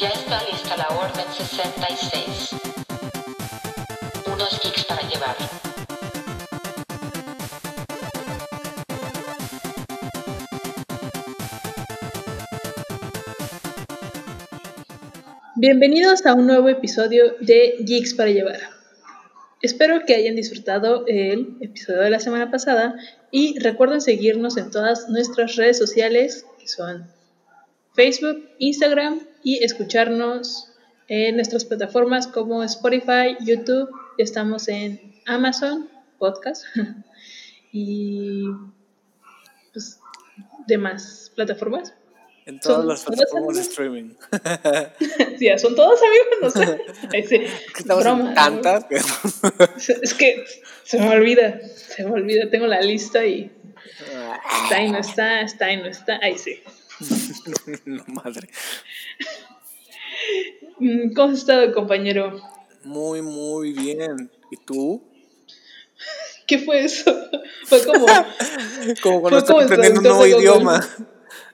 Ya está lista la Orden 66. Unos geeks para llevar. Bienvenidos a un nuevo episodio de Geeks para llevar. Espero que hayan disfrutado el episodio de la semana pasada y recuerden seguirnos en todas nuestras redes sociales que son Facebook, Instagram y escucharnos en nuestras plataformas como Spotify, YouTube, estamos en Amazon Podcast y pues demás plataformas. En todas las plataformas de streaming. Sí, son todos amigos, no sé. Es broma, tantas Es que se me olvida, se me olvida, tengo la lista y está y no está, está y no está. Ay, sí. no, madre. Mm, ¿Cómo has estado, compañero? Muy, muy bien. ¿Y tú? ¿Qué fue eso? Fue como, Como cuando estás aprendiendo un nuevo idioma.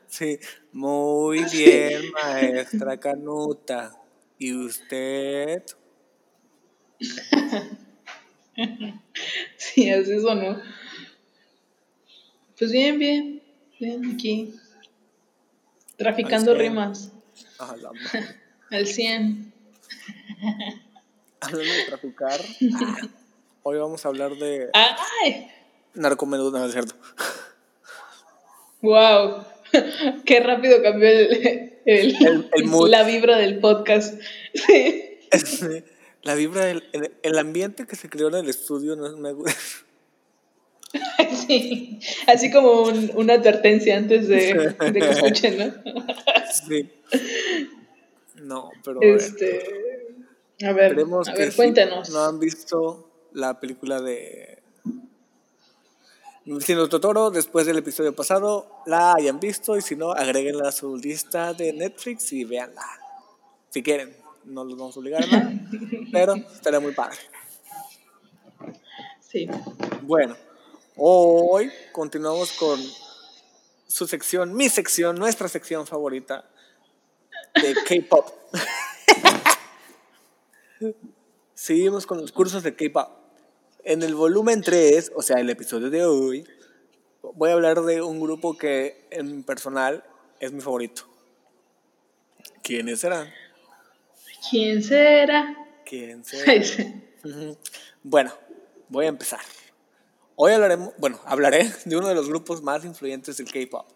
Sí. Muy bien, maestra Canuta. ¿Y usted? sí, así eso, ¿no? Pues bien, bien, bien, aquí. Traficando Al rimas, A la madre. al 100. Hablando de traficar, hoy vamos a hablar de ¡Ay! narcomenú, no es cierto. ¡Wow! Qué rápido cambió el, el- El- el mood. la vibra del podcast. Sí. La vibra del el, el ambiente que se creó en el estudio no me gusta. Sí, así como un- una advertencia antes de, de que escuchen, ¿no? Sí. No, pero. Este, a ver, a que si no han visto la película de Siendo Totoro después del episodio pasado, la hayan visto y si no, agréguenla a su lista de Netflix y véanla. Si quieren, no los vamos a obligar a nada, pero estaría muy padre. Sí. Bueno, hoy continuamos con su sección, mi sección, nuestra sección favorita de K-pop. Seguimos con los cursos de K-pop. En el volumen 3, o sea, el episodio de hoy, voy a hablar de un grupo que en personal es mi favorito. ¿Quiénes serán? ¿Quién será? ¿Quién será? Bueno, voy a empezar. Hoy hablaremos, bueno, hablaré de uno de los grupos más influyentes del K-pop.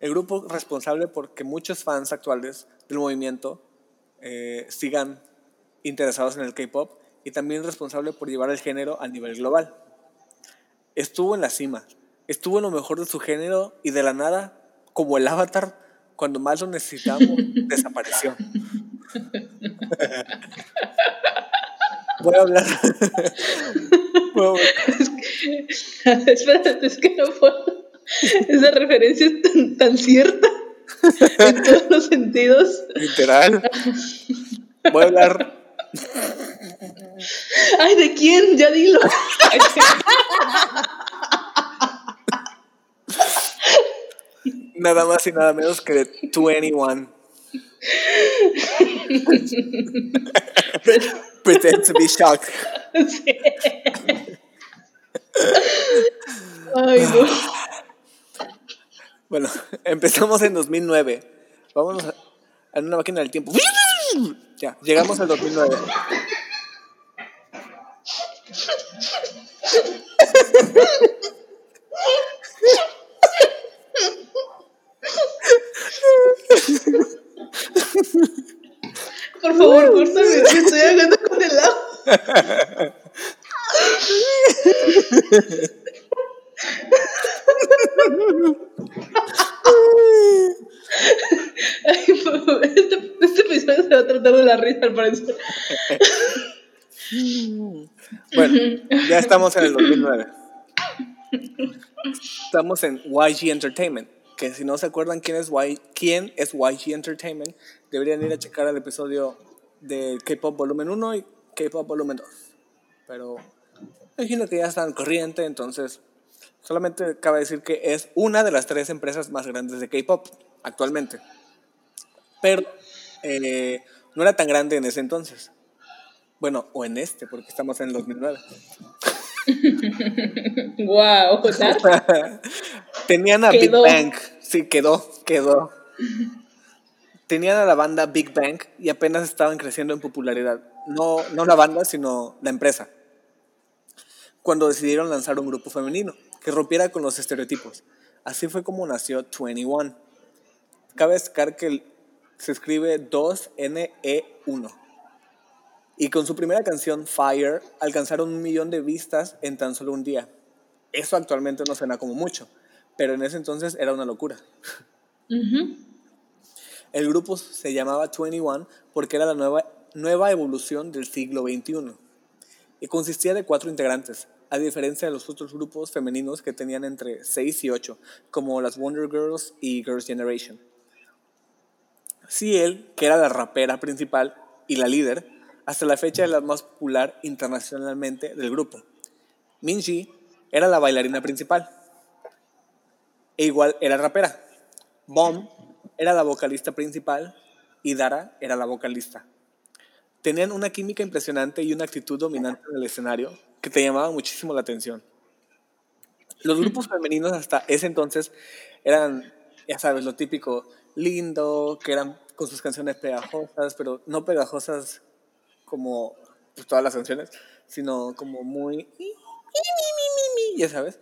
El grupo responsable por que muchos fans actuales del movimiento eh, sigan interesados en el K-pop y también responsable por llevar el género a nivel global. Estuvo en la cima, estuvo en lo mejor de su género y de la nada, como el avatar, cuando más lo necesitamos, desapareció. Voy a hablar. Voy a- Espérate, es que no puedo. Esa referencia es tan, tan cierta en todos los sentidos. Literal. Voy a hablar. Ay, ¿de quién? Ya dilo. Nada más y nada menos que de 21. Pretend to be shocked. Sí. Ay, no. Bueno, empezamos en 2009. Vámonos a, en una máquina del tiempo. Ya, llegamos al 2009. Por favor, córtame, me estoy ahogando con el agua. Ay, este, este episodio se va a tratar de la risa al parecer. Bueno, ya estamos en el 2009. Estamos en YG Entertainment. Que si no se acuerdan quién es, y, quién es YG Entertainment, deberían ir a checar el episodio de K-Pop Volumen 1 y K-Pop Volumen 2. Pero imagino que ya están corriente, entonces solamente cabe decir que es una de las tres empresas más grandes de K-Pop actualmente. Pero eh, no era tan grande en ese entonces. Bueno, o en este, porque estamos en el 2009. wow, Tenían a Quedó. Big Bang. Sí, quedó, quedó. Tenían a la banda Big Bang y apenas estaban creciendo en popularidad. No, no la banda, sino la empresa. Cuando decidieron lanzar un grupo femenino que rompiera con los estereotipos. Así fue como nació 21. Cabe destacar que se escribe 2NE1. Y con su primera canción, Fire, alcanzaron un millón de vistas en tan solo un día. Eso actualmente no suena como mucho, pero en ese entonces era una locura. El grupo se llamaba 21 porque era la nueva, nueva evolución del siglo XXI. Y consistía de cuatro integrantes, a diferencia de los otros grupos femeninos que tenían entre 6 y 8, como las Wonder Girls y Girls' Generation. él, que era la rapera principal y la líder, hasta la fecha es la más popular internacionalmente del grupo. Minji era la bailarina principal. E igual era rapera. Bomb era la vocalista principal y Dara era la vocalista. Tenían una química impresionante y una actitud dominante en el escenario que te llamaba muchísimo la atención. Los grupos femeninos hasta ese entonces eran, ya sabes, lo típico, lindo, que eran con sus canciones pegajosas, pero no pegajosas como pues, todas las canciones, sino como muy... Ya sabes.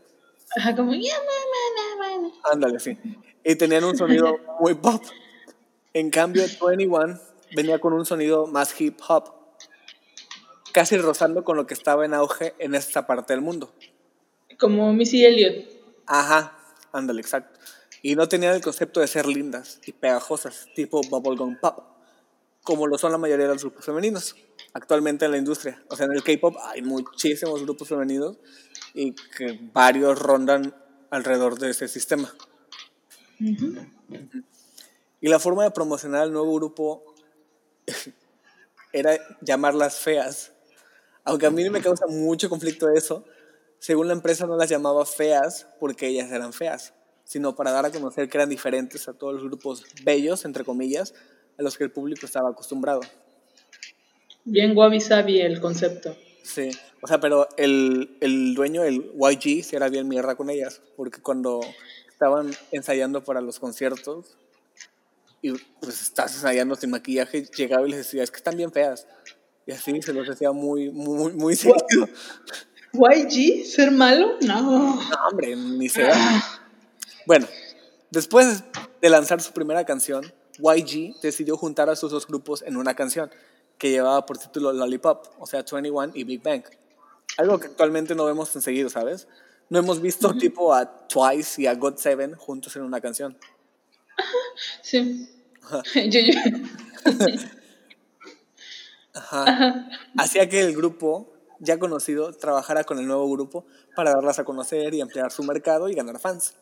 Ajá, como. Ándale, sí. Y tenían un sonido muy pop. En cambio, 21 venía con un sonido más hip hop, casi rozando con lo que estaba en auge en esta parte del mundo. Como Missy Elliott. Ajá, ándale, exacto. Y no tenían el concepto de ser lindas y pegajosas, tipo bubblegum pop, como lo son la mayoría de los grupos femeninos actualmente en la industria. O sea, en el K-pop hay muchísimos grupos femeninos y que varios rondan alrededor de ese sistema. Ujú. Y la forma de promocionar al nuevo grupo era llamarlas feas. Aunque a mí me causa mucho conflicto eso, según la empresa no las llamaba feas porque ellas eran feas, sino para dar a conocer que eran diferentes a todos los grupos bellos, entre comillas, a los que el público estaba acostumbrado. Bien wabi sabi el concepto. Sí, o sea, pero el, el dueño, el YG, sí era bien mierda con ellas, porque cuando estaban ensayando para los conciertos y pues estás ensayando sin maquillaje, llegaba y les decía, es que están bien feas. Y así se los decía muy, muy, muy seguido. ¿YG? ¿Ser malo? No. No, hombre, ni se. Bueno, después de lanzar su primera canción, YG decidió juntar a sus dos grupos en una canción que llevaba por título Lollipop, o sea, 21 y Big Bang. Algo que actualmente no vemos tan seguido, ¿sabes? No hemos visto tipo a Twice y a God Seven juntos en una canción. Sí. Yo, yo. Ajá. Hacía que el grupo, ya conocido, trabajara con el nuevo grupo para darlas a conocer y ampliar su mercado y ganar fans.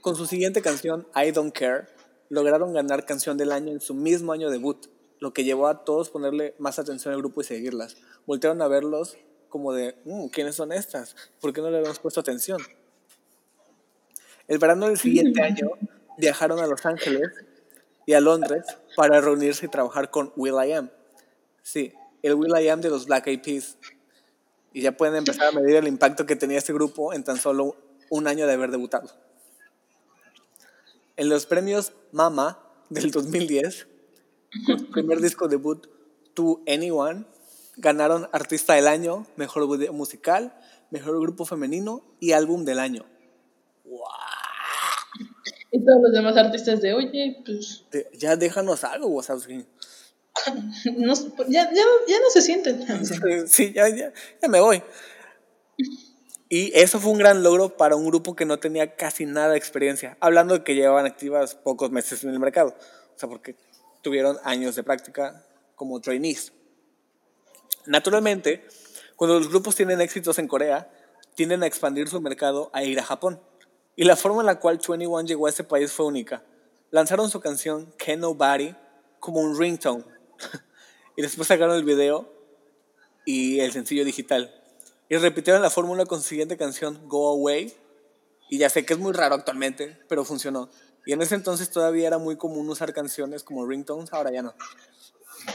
Con su siguiente canción, I Don't Care, lograron ganar canción del año en su mismo año debut, lo que llevó a todos ponerle más atención al grupo y seguirlas. Voltearon a verlos como de, "Mm, ¿quiénes son estas? ¿Por qué no le habíamos puesto atención? El verano del siguiente año viajaron a Los Ángeles y a Londres para reunirse y trabajar con Will I Am. Sí, el Will I Am de los Black Eyed Peas. Y ya pueden empezar a medir el impacto que tenía este grupo en tan solo un año de haber debutado. En los premios Mama del 2010, con su primer disco debut, To Anyone, ganaron Artista del Año, Mejor Video Musical, Mejor Grupo Femenino y Álbum del Año. Y todos los demás artistas de, oye, pues, Ya déjanos algo, Wazowski. no, ya, ya, ya no se sienten. Sí, ya, ya, ya me voy. Y eso fue un gran logro para un grupo que no tenía casi nada de experiencia, hablando de que llevaban activas pocos meses en el mercado, o sea, porque tuvieron años de práctica como trainees. Naturalmente, cuando los grupos tienen éxitos en Corea, tienden a expandir su mercado a ir a Japón. Y la forma en la cual 21 llegó a ese país fue única. Lanzaron su canción Can Nobody como un ringtone. y después sacaron el video y el sencillo digital. Y repitieron la fórmula con su siguiente canción, Go Away. Y ya sé que es muy raro actualmente, pero funcionó. Y en ese entonces todavía era muy común usar canciones como ringtones, ahora ya no.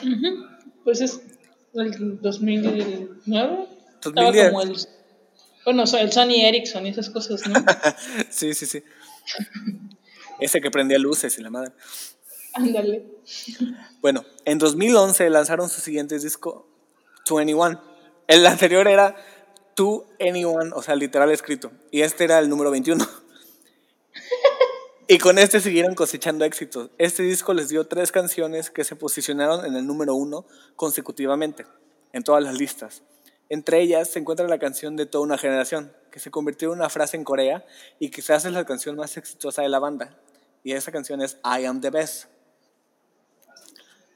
Ujú. Pues es el 2009. Estaba 2010. como el. Bueno, el Sony Ericsson y esas cosas, ¿no? sí, sí, sí. Ese que prendía luces y la madre. Ándale. Bueno, en 2011 lanzaron su siguiente disco, 21. El anterior era To Anyone, o sea, literal escrito. Y este era el número 21. Y con este siguieron cosechando éxitos. Este disco les dio tres canciones que se posicionaron en el número uno consecutivamente, en todas las listas. Entre ellas se encuentra la canción de toda una generación, que se convirtió en una frase en Corea y quizás es la canción más exitosa de la banda. Y esa canción es I Am the Best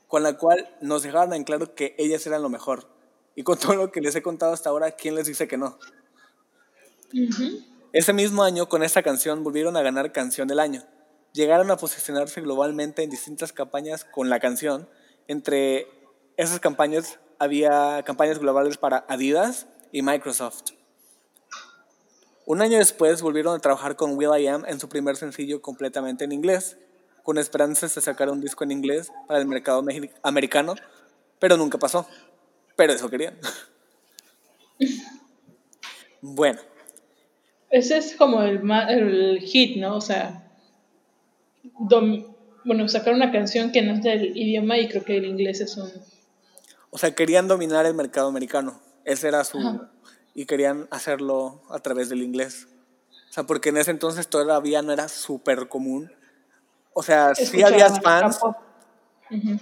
con la cual nos dejaron en claro que ellas eran lo mejor. Y con todo lo que les he contado hasta ahora, ¿quién les dice que no? Ese mismo año, con esta canción, volvieron a ganar Canción del Año. Llegaron a posicionarse globalmente en distintas campañas con la canción. Entre esas campañas había campañas globales para Adidas y Microsoft. Un año después volvieron a trabajar con Will I Am en su primer sencillo completamente en inglés, con esperanzas de sacar un disco en inglés para el mercado americano, pero nunca pasó. Pero eso querían. bueno, Ese es como el, el hit, ¿no? O sea, bueno, sacar una canción que no es del idioma y creo que el inglés es un... o sea, querían dominar el mercado americano. Ese era su... Ajá. Y querían hacerlo a través del inglés. O sea, porque en ese entonces todavía no era súper común. O sea, sí había fans. Ujú.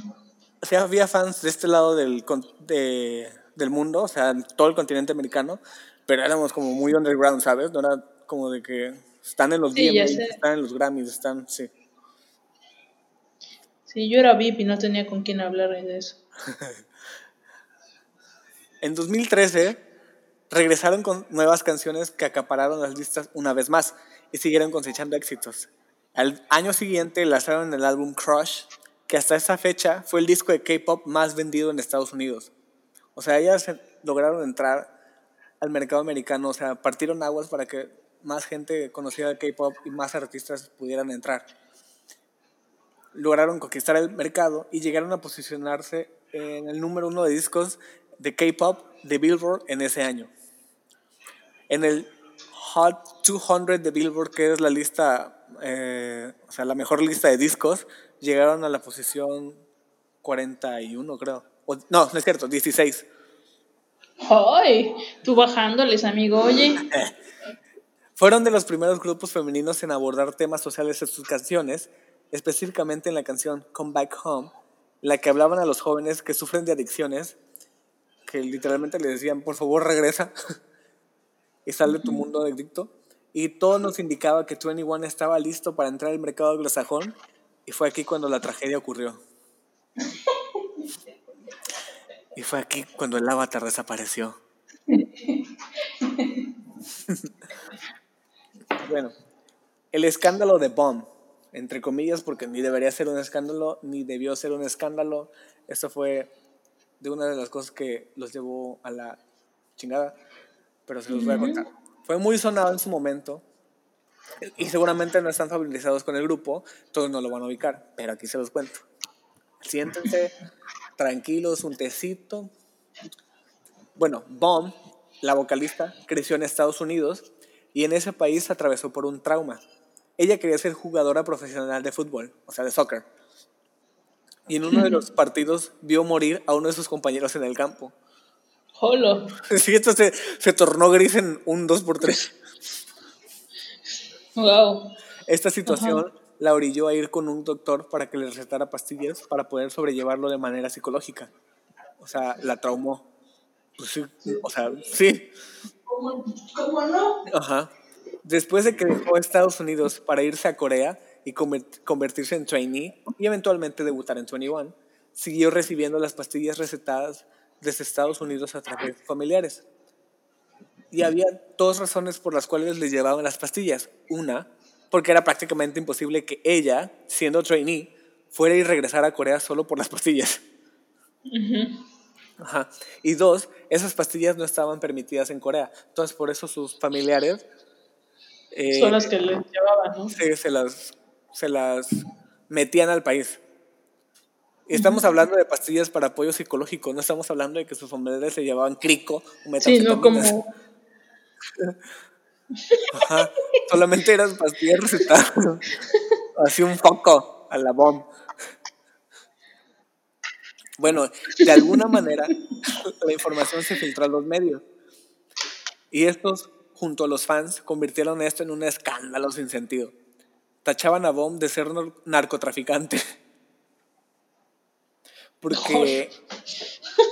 sí había fans de este lado del, con- de- del mundo, o sea, en todo el continente americano, pero éramos como muy underground, ¿sabes? No era como de que están en los Sí, VMAs, están en los Grammys, están, sí. Sí, yo era VIP y no tenía con quién hablar de eso. En 2013 regresaron con nuevas canciones que acapararon las listas una vez más y siguieron cosechando éxitos. Al año siguiente lanzaron el álbum Crush, que hasta esa fecha fue el disco de K-pop más vendido en Estados Unidos. O sea, ellas lograron entrar al mercado americano, o sea, partieron aguas para que más gente conociera el K-pop y más artistas pudieran entrar. Lograron conquistar el mercado y llegaron a posicionarse en el número uno de discos de K-pop de Billboard en ese año. En el Hot 200 de Billboard, que es la lista, eh, o sea, la mejor lista de discos, llegaron a la posición 41, creo. O- no, no es cierto, 16. ¡Ay! Tú bajándoles, amigo, oye. Fueron de los primeros grupos femeninos en abordar temas sociales en sus canciones, específicamente en la canción Come Back Home, en la que hablaban a los jóvenes que sufren de adicciones, que literalmente les decían, por favor regresa y sal de tu mundo adicto. Y todo nos indicaba que 21 estaba listo para entrar al mercado anglosajón y fue aquí cuando la tragedia ocurrió. Y fue aquí cuando el avatar desapareció. Bueno, el escándalo de Bomb, entre comillas, porque ni debería ser un escándalo, ni debió ser un escándalo. Esto fue de una de las cosas que los llevó a la chingada, pero se los voy a contar. Fue muy sonado en su momento y seguramente no están familiarizados con el grupo, todos no lo van a ubicar, pero aquí se los cuento. Siéntense tranquilos, un tecito. Bueno, Bomb, la vocalista, creció en Estados Unidos y en ese país atravesó por un trauma. Ella quería ser jugadora profesional de fútbol, o sea, de soccer. Y en uno de los partidos vio morir a uno de sus compañeros en el campo. Jolo. Sí, esto se, se tornó gris en un 2x3. Wow. Esta situación la orilló a ir con un doctor para que le recetara pastillas para poder sobrellevarlo de manera psicológica. O sea, la traumó. Pues sí, o sea, sí. ¿Cómo, cómo no? Ajá. Después de que dejó Estados Unidos para irse a Corea y conver- convertirse en trainee y eventualmente debutar en 21, siguió recibiendo las pastillas recetadas desde Estados Unidos a través de familiares. Y había dos razones por las cuales le llevaban las pastillas. Una, porque era prácticamente imposible que ella, siendo trainee, fuera y regresara a Corea solo por las pastillas. Ajá. Y dos, esas pastillas no estaban permitidas en Corea. Entonces, por eso sus familiares eh, Son las que les llevaban, ¿no? se, se las se las metían al país. Y estamos hablando de pastillas para apoyo psicológico, no estamos hablando de que sus familiares se llevaban crico o Sí, no como. Ajá, solamente eran pastillas recetadas. Así un foco a la bomba. Bueno, de alguna manera la información se filtró a los medios. Y estos, junto a los fans, convirtieron esto en un escándalo sin sentido. Tachaban a Bomb de ser nar- narcotraficante. Porque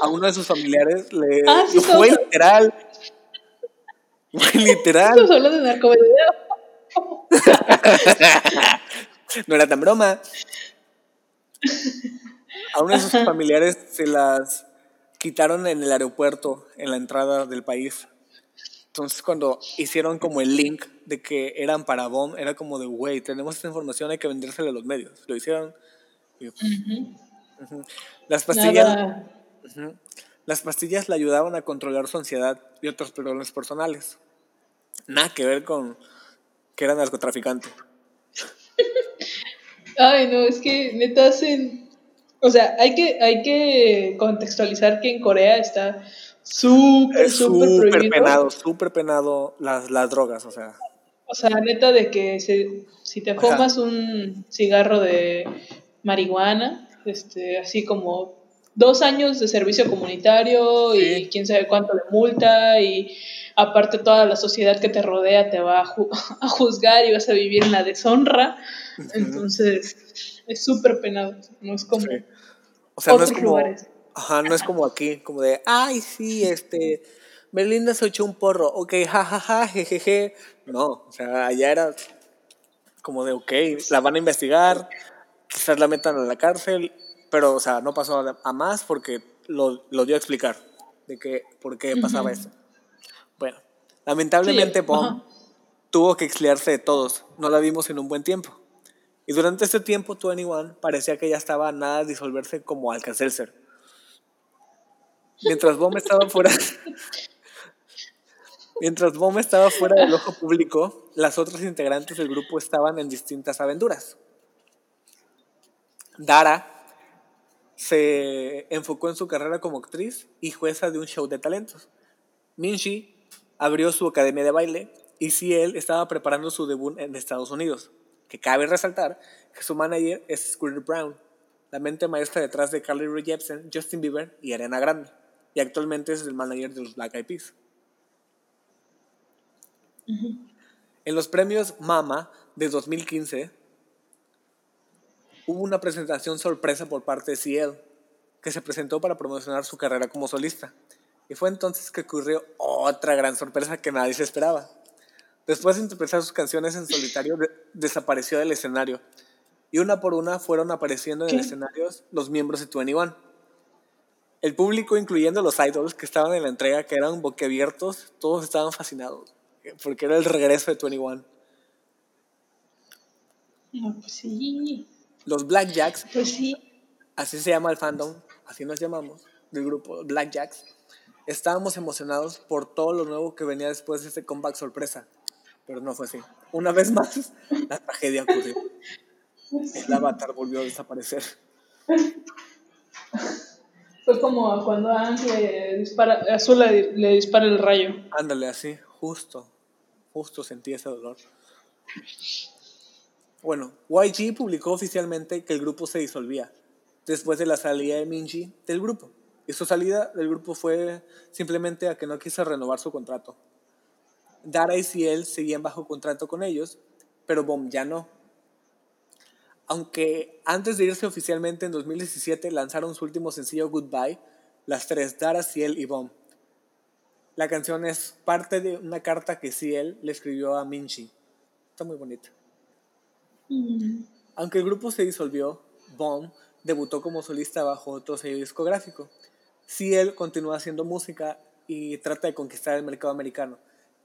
a uno de sus familiares le... Ah, sí, fue literal. Fue literal. Estamos hablando de narcomenudeo. no era tan broma. A uno de sus familiares se las quitaron en el aeropuerto, en la entrada del país. Entonces cuando hicieron como el link de que eran para BOM, era como de, güey, tenemos esta información, hay que vendérsela a los medios. Lo hicieron. y, ujú. Las pastillas, las pastillas le ayudaban a controlar su ansiedad y otros problemas personales. Nada que ver con que era narcotraficante. Ay, no, es que neta hacen. O sea, hay que, hay que contextualizar que en Corea está súper, súper prohibido. penado, súper penado las, las drogas, o sea. O sea, neta de que se- si te fumas un cigarro de marihuana, este, así como dos años de servicio comunitario y quién sabe cuánto de multa y aparte toda la sociedad que te rodea te va a, ju- a juzgar y vas a vivir en la deshonra. Entonces, es súper penado. No es como Sí. O sea, no es otros como. lugares. Ajá, no es como aquí, como de, ay, sí, este. Belinda se echó un porro, ok, jajaja, jejeje. No, o sea, allá era como de, ok, la van a investigar, quizás la metan a la cárcel, pero, o sea, no pasó a, a más porque lo, lo dio a explicar de que, por qué pasaba eso. Bueno, lamentablemente, Sí, tuvo que exiliarse de todos, no la vimos en un buen tiempo. Y durante este tiempo, 21 parecía que ya estaba nada de disolverse como Alka-Seltzer. Mientras Bomb estaba fuera. Mientras Bomb estaba fuera del ojo público, las otras integrantes del grupo estaban en distintas aventuras. Dara se enfocó en su carrera como actriz y jueza de un show de talentos. Minji abrió su academia de baile y Ciel estaba preparando su debut en Estados Unidos. Que cabe resaltar que su manager es Scooter Brown, la mente maestra detrás de Carly Rae Jepsen, Justin Bieber y Ariana Grande, y actualmente es el manager de los Black Eyed Peas. En los premios Mama de 2015 hubo una presentación sorpresa por parte de Ciel, que se presentó para promocionar su carrera como solista. Y fue entonces que ocurrió otra gran sorpresa que nadie se esperaba. Después de interpretar sus canciones en solitario, de- desapareció del escenario. Y una por una fueron apareciendo en ¿Qué? escenarios los miembros de 21. El público, incluyendo los idols que estaban en la entrega, que eran boquiabiertos, todos estaban fascinados. Porque era el regreso de 21. No, pues sí. Los Blackjacks Pues sí. así se llama el fandom, así nos llamamos, del grupo Blackjacks, estábamos emocionados por todo lo nuevo que venía después de este comeback sorpresa, pero no fue así. Una vez más, la tragedia ocurrió. El avatar volvió a desaparecer. Fue como cuando a Ang le dispara, Azul le, le dispara el rayo. Ándale, así, justo, justo sentí ese dolor. Bueno, YG publicó oficialmente que el grupo se disolvía después de la salida de Minji del grupo. Y su salida del grupo fue simplemente a que no quiso renovar su contrato. Dara y Ciel seguían bajo contrato con ellos, pero Bomb ya no. Aunque antes de irse oficialmente en 2017 lanzaron su último sencillo Goodbye, las tres, Dara, Ciel y Bomb. La canción es parte de una carta que Ciel le escribió a Minji. Está muy bonita. Aunque el grupo se disolvió, Bomb debutó como solista bajo otro sello discográfico. Ciel continúa haciendo música y trata de conquistar el mercado americano.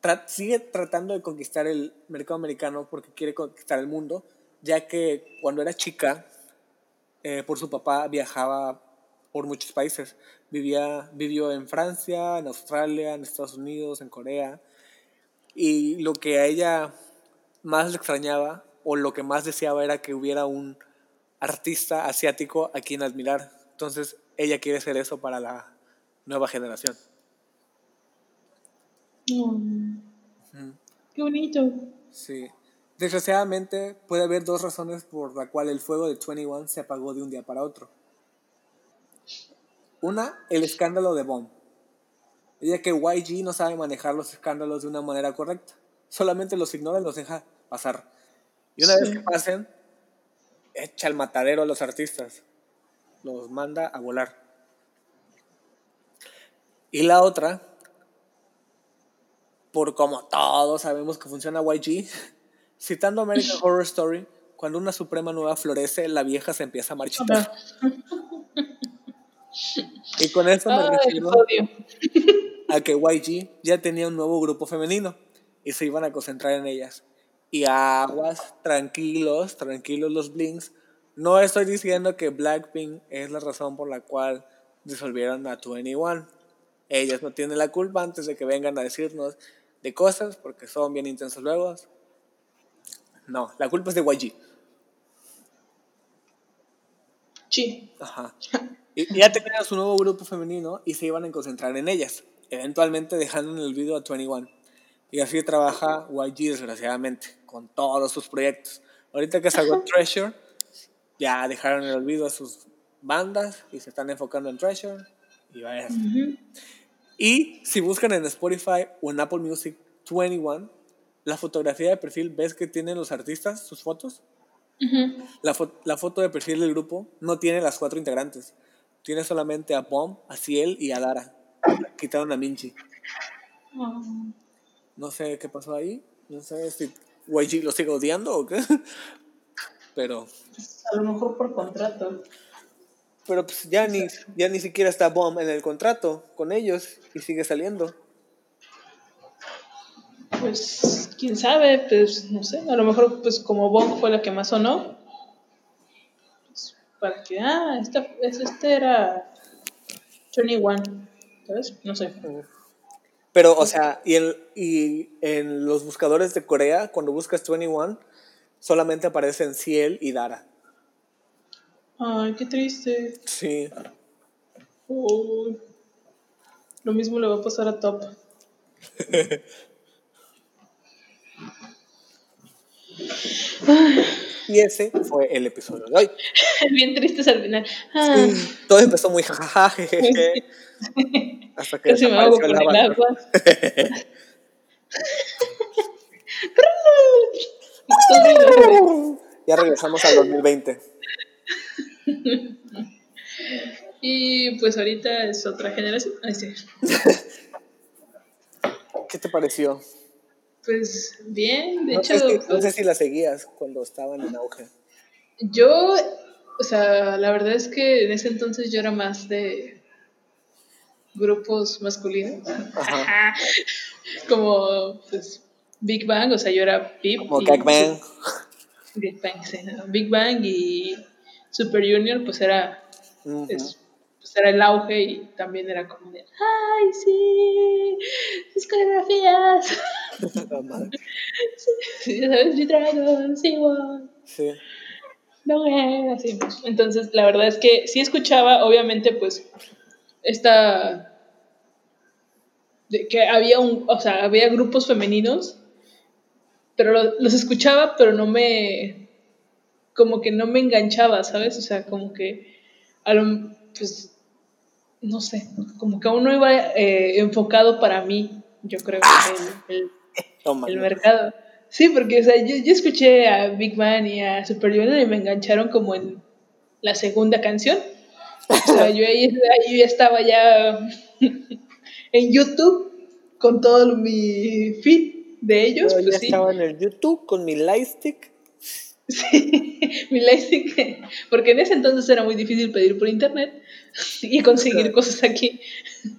Tra- sigue tratando de conquistar el mercado americano porque quiere conquistar el mundo, ya que cuando era chica, eh, por su papá viajaba por muchos países. Vivía, vivió en Francia, en Australia, en Estados Unidos, en Corea. Y lo que a ella más le extrañaba o lo que más deseaba era que hubiera un artista asiático a quien admirar. Entonces ella quiere hacer eso para la nueva generación. Mm. Qué bonito. Sí. Desgraciadamente puede haber dos razones por la cual el fuego de 21 se apagó de un día para otro. Una, el escándalo de Bomb. Ya que YG no sabe manejar los escándalos de una manera correcta. Solamente los ignora y los deja pasar. Y una vez que pasen, echa el matadero a los artistas. Los manda a volar. Y la otra, por como todos sabemos que funciona YG, citando American Horror Story, cuando una suprema nueva florece, la vieja se empieza a marchitar. Y con eso me Ay, refiero a que YG ya tenía un nuevo grupo femenino y se iban a concentrar en ellas. Y aguas, tranquilos, tranquilos los Blinks. No estoy diciendo que Blackpink es la razón por la cual disolvieron a 21. Ellas no tienen la culpa antes de que vengan a decirnos de cosas porque son bien intensos luego. No, la culpa es de YG. Sí. Ajá. Y ya tenían su nuevo grupo femenino y se iban a concentrar en ellas, eventualmente dejando en el olvido a 21. Y así trabaja YG desgraciadamente, con todos sus proyectos. Ahorita que salió Treasure, ya dejaron en el olvido a sus bandas y se están enfocando en Treasure. Y vaya. Ujú. Y si buscan en Spotify o en Apple Music 21, la fotografía de perfil, ¿ves que tienen los artistas sus fotos? Ujú. La, fo- la foto de perfil del grupo no tiene las cuatro integrantes. Tiene solamente a Bomb, a Ciel y a Dara. Quitaron a Minchi. No sé qué pasó ahí. No sé si YG lo sigue odiando o qué. Pero, A lo mejor por contrato. Pero pues ya ni, ya ni siquiera está Bomb en el contrato con ellos y sigue saliendo. Pues, quién sabe, pues, no sé, a lo mejor, pues, como Bong fue la que más sonó, pues, para que, ah, esta, es- este era 21, ¿sabes? No sé. Pero, o sea, y en, y en los buscadores de Corea, cuando buscas 21, solamente aparecen Ciel y Dara. Ay, qué triste. Sí. Uy. Lo mismo le va a pasar a Top. Y ese fue el episodio de hoy. Bien tristes al final. Ah, Todo empezó muy jajaja, hasta que casi me hago con el agua. Ya regresamos al 2020. Y pues ahorita es otra generación. Ay, sí. ¿Qué te pareció? Pues bien, de No hecho, si, no pues, sé si la seguías cuando estaban en auge. yo, o sea, la verdad es que en ese entonces yo era más de grupos masculinos. Ajá. Como, pues, Big Bang, o sea, yo era Pip. Como y- Gagman. Big Bang, sí, ¿no? Big Bang y Super Junior, pues era, es- pues era el auge y también era como de, ¡ay, sí! ¡Sus coreografías! Madre. Sí, ya sabes, G-Dragon, Siwon, Sí. no eh, así. Entonces, la verdad es que sí escuchaba, obviamente, pues, esta. de que había un. O sea, había grupos femeninos, pero lo- los escuchaba, pero no me. Como que no me enganchaba, ¿sabes? O sea, como que. A lo, pues. No sé, como que aún no iba eh, enfocado para mí, yo creo, el- el, el mames. mercado. Sí, porque o sea, yo, yo escuché a Big Bang y a Super Junior y me engancharon como en la segunda canción. O sea, yo ahí, ahí ya estaba ya en YouTube con todo mi feed de ellos. Yo pues ya sí. estaba en el YouTube con mi lightstick. Sí, mi lightstick, porque en ese entonces era muy difícil pedir por internet y conseguir cosas aquí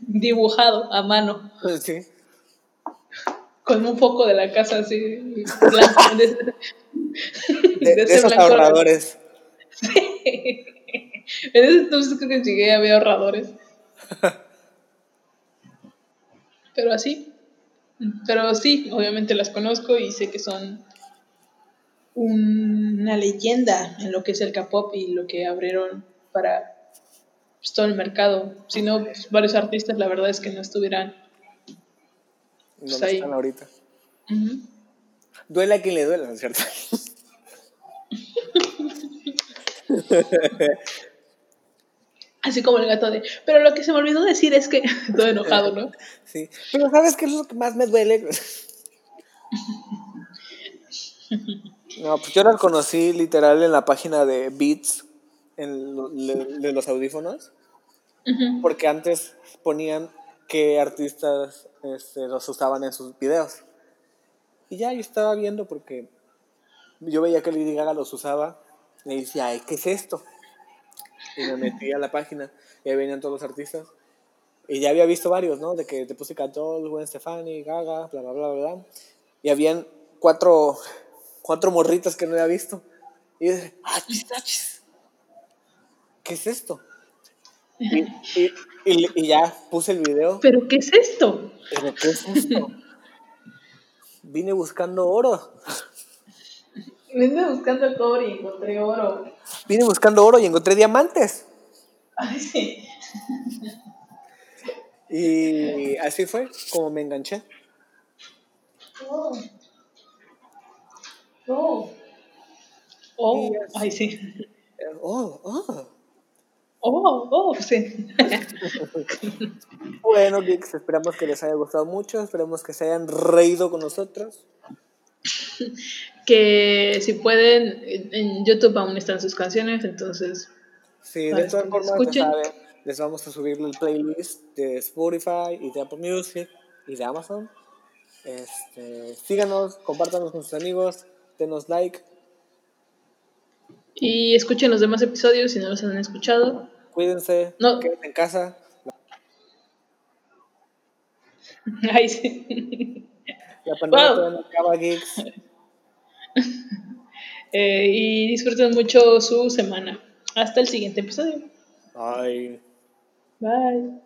dibujado a mano. Sí. con un foco de la casa así blanco. De, De, esos blanco. ahorradores. En ese entonces creo que llegué había ahorradores. Pero así. Pero sí, obviamente las conozco y sé que son una leyenda en lo que es el K-pop y lo que abrieron para pues, todo el mercado. Si no, pues, varios artistas, la verdad es que no estuvieran. No ahí. están ahorita. Ujú. Duele a quien le duela, ¿no es cierto? Así como el gato de. Pero lo que se me olvidó decir es que. Todo enojado, ¿no? Sí. Pero ¿sabes qué es lo que más me duele? No, pues yo la conocí literal en la página de Beats, en le- de los audífonos, Ujú. porque antes ponían qué artistas este, los usaban en sus videos. Y ya yo estaba viendo porque yo veía que Lady Gaga los usaba y decía, ay, ¿qué es esto? Y me metí a la página y ahí venían todos los artistas. Y ya había visto varios, ¿no? De que te puse Catol, Gwen Stefani, Gaga, bla, bla, bla, bla. Y habían cuatro, cuatro morritas que no había visto. Y yo dije, ¡ah, chis, ah! ¿Qué es esto? Y, y, y- y ya puse el video. ¿Pero qué es esto? ¿Pero qué es esto? Vine buscando oro. Vine buscando cobre y encontré oro. Vine buscando oro y encontré diamantes. Ay, sí. Y así fue como me enganché. Oh. Oh. Oh. Y así- Ay, sí. Oh, oh. Oh, oh, sí. Bueno, geeks, esperamos que les haya gustado mucho. Esperamos que se hayan reído con nosotros. que si pueden, en YouTube aún están sus canciones, entonces Sí, de todas formas, les vamos a subir el playlist de Spotify y de Apple Music y de Amazon. Este, síganos, compártanos con sus amigos, denos like, Y escuchen los demás episodios si no los han escuchado. cuídense, No. quédense en casa. Ay, sí. La pandemia Wow. no acaba, geeks. Eh, y disfruten mucho su semana. Hasta el siguiente episodio. Bye. Bye.